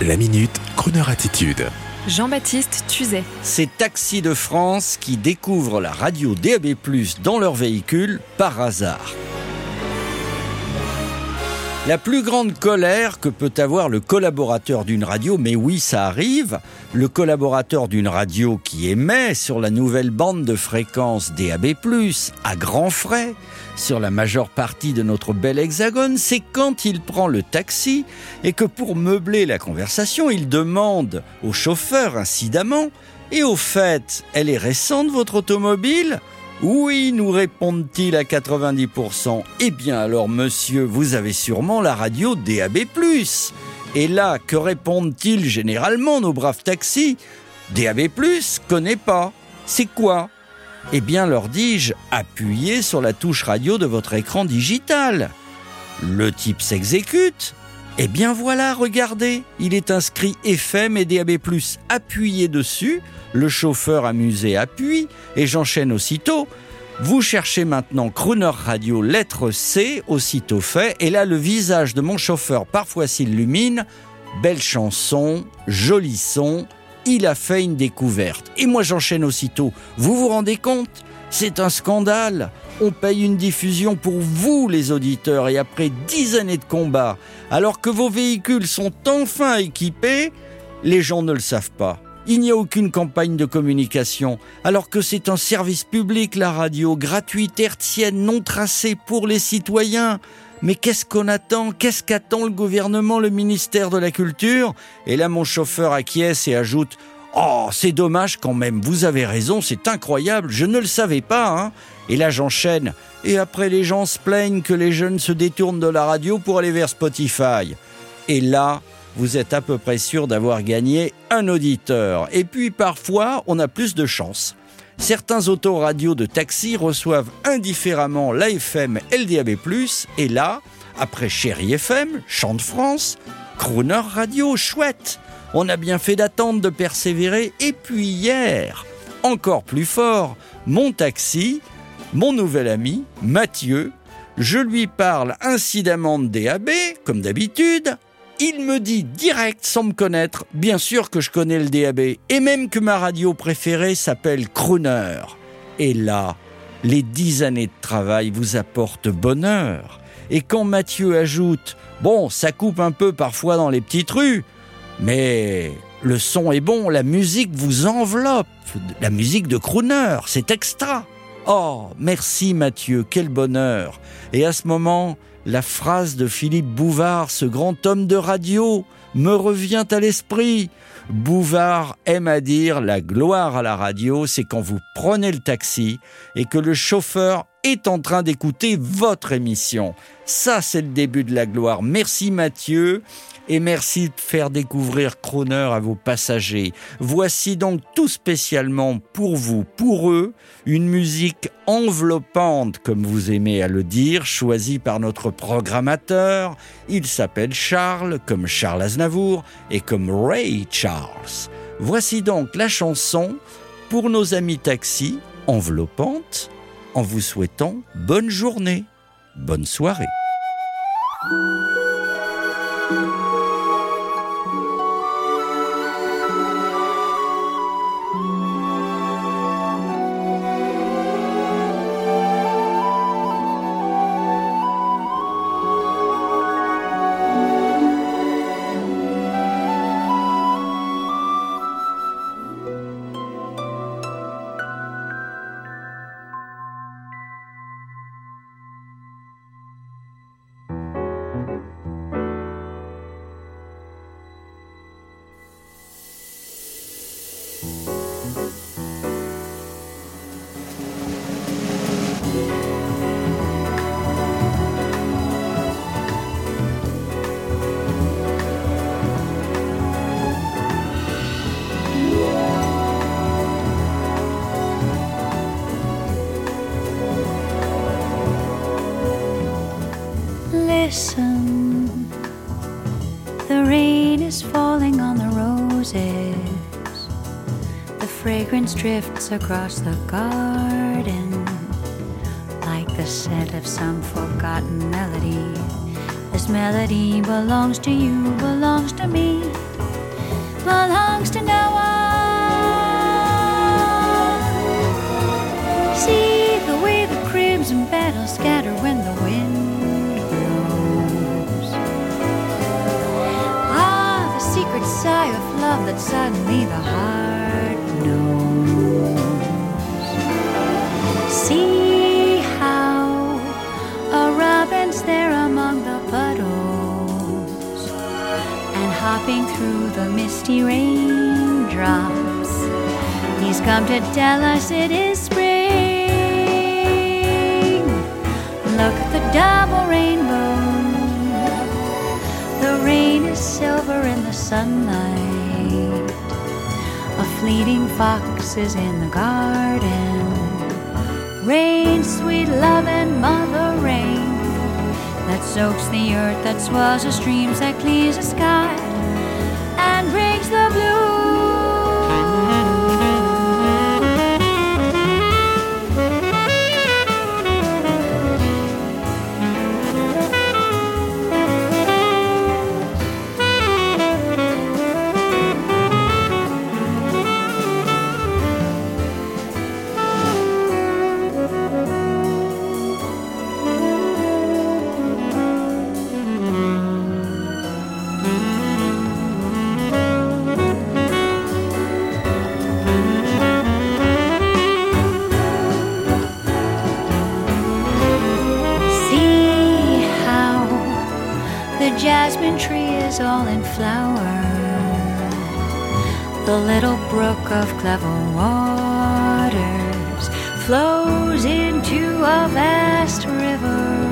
La minute, Kroneur attitude. Jean-Baptiste Tuzet. C'est Taxi de France qui découvrent la radio DAB+, dans leur véhicule par hasard. La plus grande colère que peut avoir le collaborateur d'une radio, mais oui, ça arrive, le collaborateur d'une radio qui émet sur la nouvelle bande de fréquence DAB+, à grands frais, sur la majeure partie de notre bel hexagone, c'est quand il prend le taxi et que pour meubler la conversation, il demande au chauffeur incidemment Et au fait, elle est récente votre automobile? Oui, nous répondent-ils à 90%. Eh bien alors, monsieur, vous avez sûrement la radio DAB+. Et là, que répondent-ils généralement, nos braves taxis? DAB+, connais pas. C'est quoi? Eh bien, leur dis-je, appuyez sur la touche radio de votre écran digital. Le type s'exécute. Eh bien voilà, regardez, il est inscrit FM et DAB+. Appuyez dessus, le chauffeur amusé appuie, et j'enchaîne aussitôt. Vous cherchez maintenant Crooner Radio lettre C, aussitôt fait, et là le visage de mon chauffeur parfois s'illumine. Belle chanson, joli son, il a fait une découverte. Et moi j'enchaîne aussitôt. Vous vous rendez compte? C'est un scandale on paye une diffusion pour vous, les auditeurs, et après dix années de combat, alors que vos véhicules sont enfin équipés, les gens ne le savent pas. Il n'y a aucune campagne de communication, alors que c'est un service public, la radio, gratuite, hertzienne, non tracée pour les citoyens. Mais qu'est-ce qu'on attend? Qu'est-ce qu'attend le gouvernement, le ministère de la Culture? Et là, mon chauffeur acquiesce et ajoute Oh, c'est dommage quand même, vous avez raison, c'est incroyable, je ne le savais pas, hein. Et là j'enchaîne. Et après les gens se plaignent que les jeunes se détournent de la radio pour aller vers Spotify. Et là, vous êtes à peu près sûr d'avoir gagné un auditeur. Et puis parfois, on a plus de chance. Certains autoradios de taxi reçoivent indifféremment l'AFM LDAB+, et là, après Chéri FM, Chant de France, Crooner Radio, chouette on a bien fait d'attendre, de persévérer. Et puis hier, encore plus fort, mon taxi, mon nouvel ami, Mathieu, je lui parle incidemment de DAB, comme d'habitude. Il me dit direct, sans me connaître, bien sûr que je connais le DAB, et même que ma radio préférée s'appelle Crooner. Et là, les dix années de travail vous apportent bonheur. Et quand Mathieu ajoute Bon, ça coupe un peu parfois dans les petites rues, mais le son est bon, la musique vous enveloppe. La musique de crooner, c'est extra. Oh, merci Mathieu, quel bonheur. Et à ce moment, la phrase de Philippe Bouvard, ce grand homme de radio, me revient à l'esprit. Bouvard aime à dire la gloire à la radio, c'est quand vous prenez le taxi et que le chauffeur est en train d'écouter votre émission. Ça, c'est le début de la gloire. Merci Mathieu et merci de faire découvrir Croner à vos passagers. Voici donc tout spécialement pour vous, pour eux, une musique enveloppante, comme vous aimez à le dire, choisie par notre programmateur. Il s'appelle Charles, comme Charles Aznavour, et comme Ray Charles. Voici donc la chanson pour nos amis taxis, enveloppante, en vous souhaitant bonne journée, bonne soirée. Listen. The rain is falling on the roses. The fragrance drifts across the garden like the scent of some forgotten melody. This melody belongs to you, belongs to me. belongs to no one. See the way the crimson petals scatter when the wind love that suddenly the heart knows. See how a robin's there among the puddles and hopping through the misty raindrops. He's come to tell us it is spring. Look at the double rainbow. The rain is silver in the sunlight. Fleeting fox is in the garden. Rain, sweet love, and mother rain that soaks the earth, that swells the streams, that clears the sky is all in flower. The little brook of clever waters flows into a vast river.